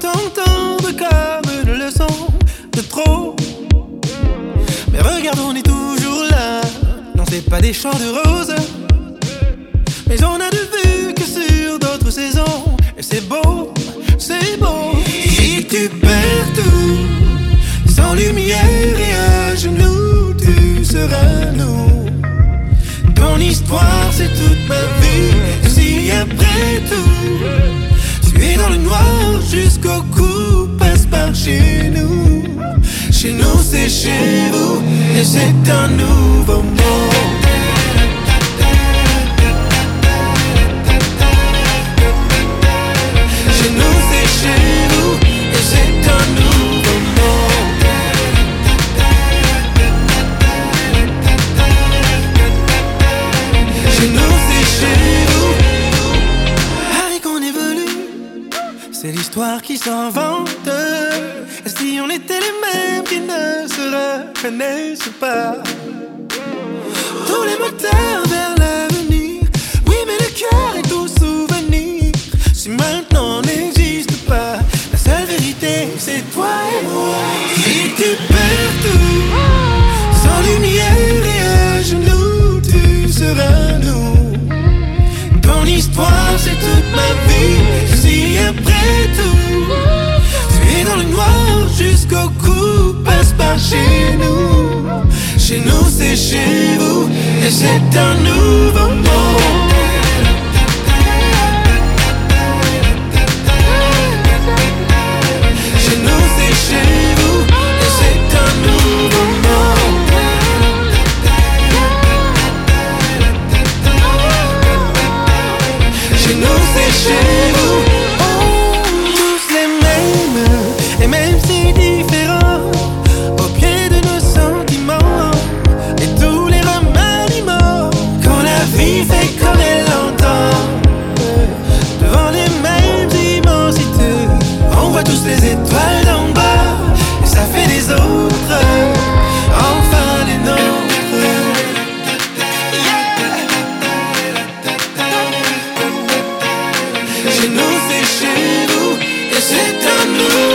t'entendre comme une leçon de trop. Mais regarde, on est toujours là. Non, c'est pas des champs de roses. Mais on a de vue que sur d'autres saisons. Et c'est beau, c'est beau. Si tu perds tout, sans lumière et à genoux, tu seras nous. Ton histoire, c'est toute ma vie. Après tout, tu es dans le noir jusqu'au cou, passe par chez nous. Chez nous, c'est chez vous, et c'est un nouveau monde. C'est l'histoire qui s'invente. Si on était les mêmes qui ne se reconnaissent pas? Tous les moteurs et c'est un nouveau monde. Thank you.